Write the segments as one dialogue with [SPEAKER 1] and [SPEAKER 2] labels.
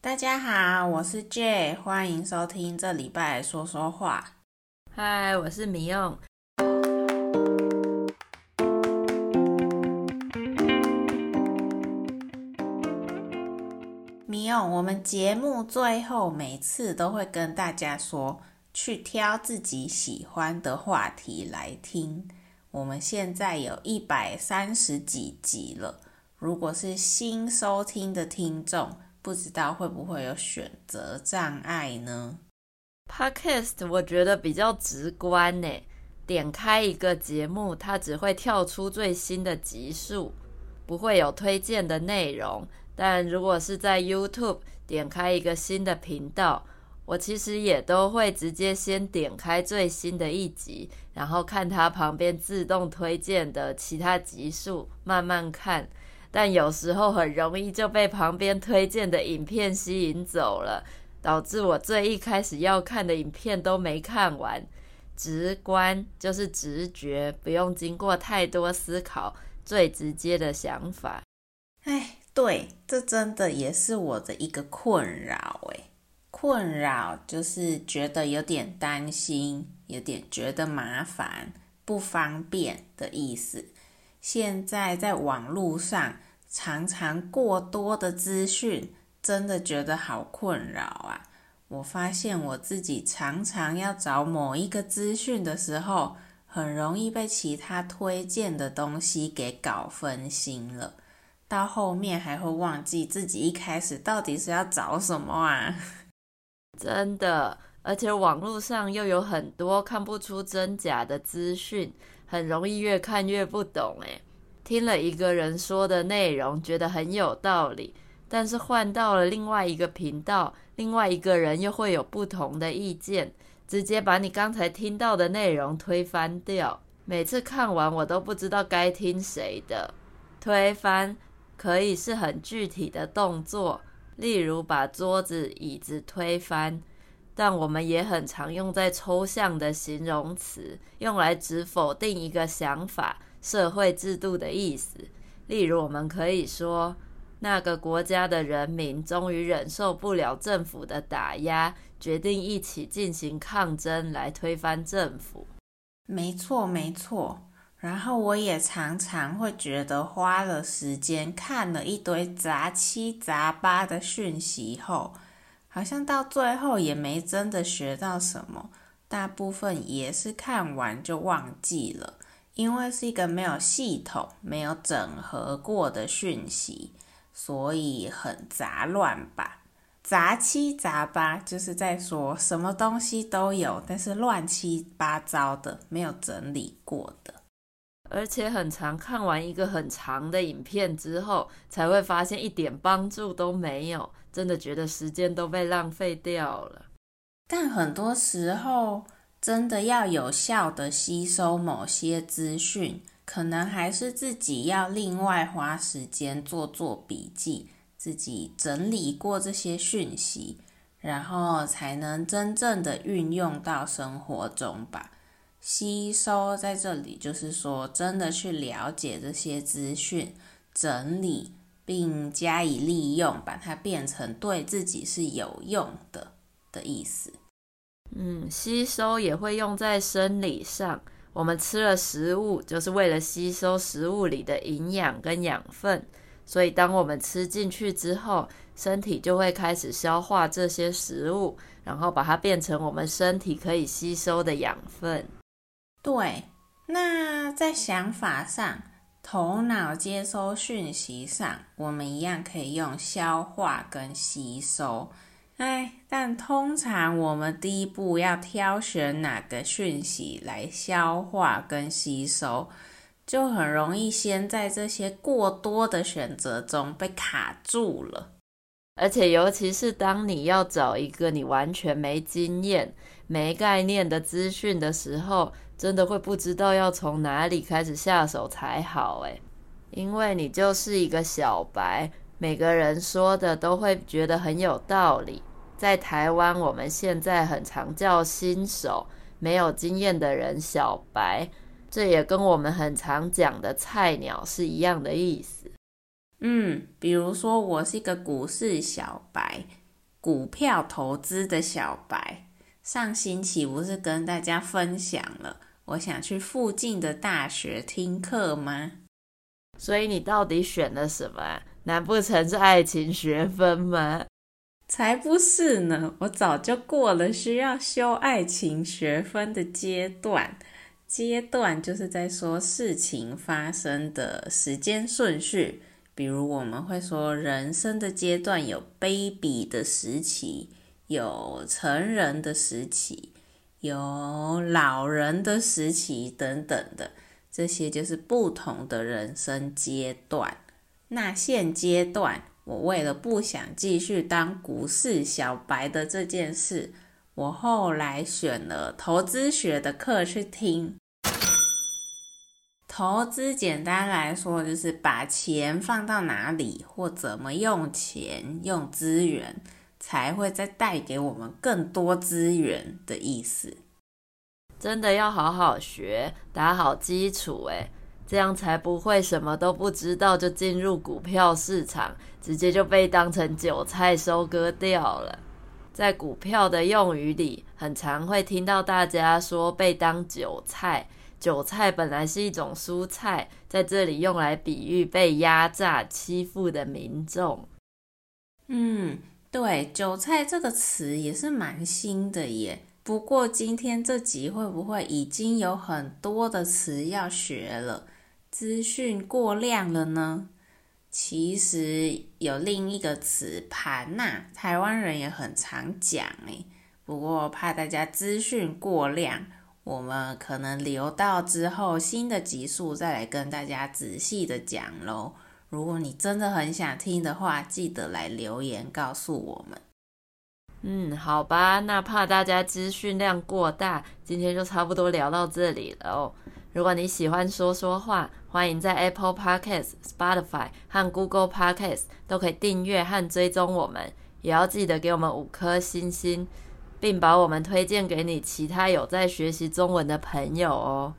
[SPEAKER 1] 大家好，我是 Jay，欢迎收听这礼拜说说话。
[SPEAKER 2] 嗨，我是米用。
[SPEAKER 1] 米用，我们节目最后每次都会跟大家说，去挑自己喜欢的话题来听。我们现在有一百三十几集了，如果是新收听的听众，不知道会不会有选择障碍呢
[SPEAKER 2] ？Podcast 我觉得比较直观呢，点开一个节目，它只会跳出最新的集数，不会有推荐的内容。但如果是在 YouTube 点开一个新的频道，我其实也都会直接先点开最新的一集，然后看它旁边自动推荐的其他集数，慢慢看。但有时候很容易就被旁边推荐的影片吸引走了，导致我最一开始要看的影片都没看完。直观就是直觉，不用经过太多思考，最直接的想法。
[SPEAKER 1] 哎，对，这真的也是我的一个困扰。哎，困扰就是觉得有点担心，有点觉得麻烦、不方便的意思。现在在网络上常常过多的资讯，真的觉得好困扰啊！我发现我自己常常要找某一个资讯的时候，很容易被其他推荐的东西给搞分心了，到后面还会忘记自己一开始到底是要找什么啊！
[SPEAKER 2] 真的，而且网络上又有很多看不出真假的资讯。很容易越看越不懂诶，听了一个人说的内容，觉得很有道理，但是换到了另外一个频道，另外一个人又会有不同的意见，直接把你刚才听到的内容推翻掉。每次看完，我都不知道该听谁的。推翻可以是很具体的动作，例如把桌子、椅子推翻。但我们也很常用在抽象的形容词，用来指否定一个想法、社会制度的意思。例如，我们可以说，那个国家的人民终于忍受不了政府的打压，决定一起进行抗争来推翻政府。
[SPEAKER 1] 没错，没错。然后我也常常会觉得，花了时间看了一堆杂七杂八的讯息后，好像到最后也没真的学到什么，大部分也是看完就忘记了，因为是一个没有系统、没有整合过的讯息，所以很杂乱吧。杂七杂八就是在说什么东西都有，但是乱七八糟的，没有整理过的。
[SPEAKER 2] 而且很长看完一个很长的影片之后，才会发现一点帮助都没有。真的觉得时间都被浪费掉了，
[SPEAKER 1] 但很多时候真的要有效的吸收某些资讯，可能还是自己要另外花时间做做笔记，自己整理过这些讯息，然后才能真正的运用到生活中吧。吸收在这里就是说，真的去了解这些资讯，整理。并加以利用，把它变成对自己是有用的的意思。
[SPEAKER 2] 嗯，吸收也会用在生理上。我们吃了食物，就是为了吸收食物里的营养跟养分。所以，当我们吃进去之后，身体就会开始消化这些食物，然后把它变成我们身体可以吸收的养分。
[SPEAKER 1] 对，那在想法上。头脑接收讯息上，我们一样可以用消化跟吸收。哎，但通常我们第一步要挑选哪个讯息来消化跟吸收，就很容易先在这些过多的选择中被卡住了。
[SPEAKER 2] 而且，尤其是当你要找一个你完全没经验、没概念的资讯的时候，真的会不知道要从哪里开始下手才好诶，因为你就是一个小白，每个人说的都会觉得很有道理。在台湾，我们现在很常叫新手、没有经验的人小白，这也跟我们很常讲的菜鸟是一样的意思。
[SPEAKER 1] 嗯，比如说我是一个股市小白，股票投资的小白。上星期不是跟大家分享了，我想去附近的大学听课吗？
[SPEAKER 2] 所以你到底选了什么？难不成是爱情学分吗？
[SPEAKER 1] 才不是呢！我早就过了需要修爱情学分的阶段。阶段就是在说事情发生的时间顺序，比如我们会说人生的阶段有 baby 的时期。有成人的时期，有老人的时期等等的，这些就是不同的人生阶段。那现阶段，我为了不想继续当股市小白的这件事，我后来选了投资学的课去听。投资简单来说，就是把钱放到哪里，或怎么用钱、用资源。才会再带给我们更多资源的意思。
[SPEAKER 2] 真的要好好学，打好基础，哎，这样才不会什么都不知道就进入股票市场，直接就被当成韭菜收割掉了。在股票的用语里，很常会听到大家说被当韭菜。韭菜本来是一种蔬菜，在这里用来比喻被压榨、欺负的民众。
[SPEAKER 1] 嗯。对，韭菜这个词也是蛮新的耶。不过今天这集会不会已经有很多的词要学了？资讯过量了呢？其实有另一个词“盘呐”，台湾人也很常讲诶。不过怕大家资讯过量，我们可能留到之后新的集数再来跟大家仔细的讲喽。如果你真的很想听的话，记得来留言告诉我们。
[SPEAKER 2] 嗯，好吧，那怕大家资讯量过大，今天就差不多聊到这里了哦。如果你喜欢说说话，欢迎在 Apple Podcast、Spotify 和 Google Podcast 都可以订阅和追踪我们，也要记得给我们五颗星星，并把我们推荐给你其他有在学习中文的朋友哦。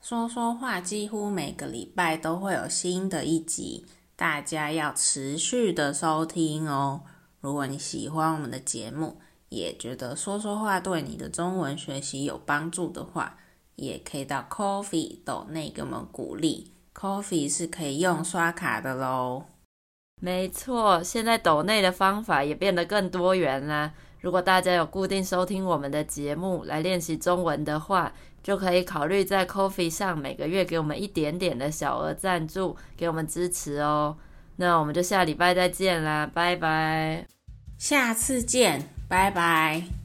[SPEAKER 1] 说说话几乎每个礼拜都会有新的一集，大家要持续的收听哦。如果你喜欢我们的节目，也觉得说说话对你的中文学习有帮助的话，也可以到 Coffee 斗内给我们鼓励。Coffee 是可以用刷卡的喽。
[SPEAKER 2] 没错，现在斗内的方法也变得更多元啦。如果大家有固定收听我们的节目来练习中文的话，就可以考虑在 Coffee 上每个月给我们一点点的小额赞助，给我们支持哦。那我们就下礼拜再见啦，拜拜。
[SPEAKER 1] 下次见，拜拜。